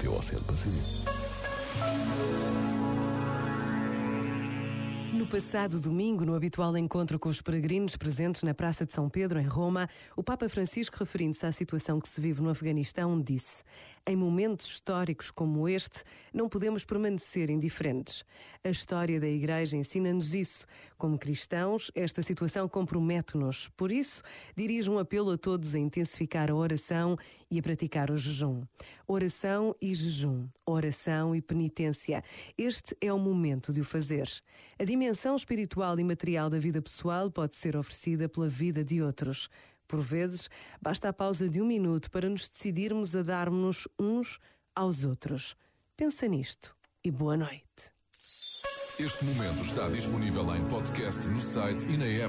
мотивация алып No passado domingo, no habitual encontro com os peregrinos presentes na Praça de São Pedro, em Roma, o Papa Francisco, referindo-se à situação que se vive no Afeganistão, disse: Em momentos históricos como este, não podemos permanecer indiferentes. A história da Igreja ensina-nos isso. Como cristãos, esta situação compromete-nos. Por isso, dirijo um apelo a todos a intensificar a oração e a praticar o jejum. Oração e jejum. Oração e penitência. Este é o momento de o fazer. A dimensão espiritual e material da vida pessoal pode ser oferecida pela vida de outros. Por vezes, basta a pausa de um minuto para nos decidirmos a darmos uns aos outros. Pensa nisto e boa noite. Este momento está disponível em podcast no site e na app.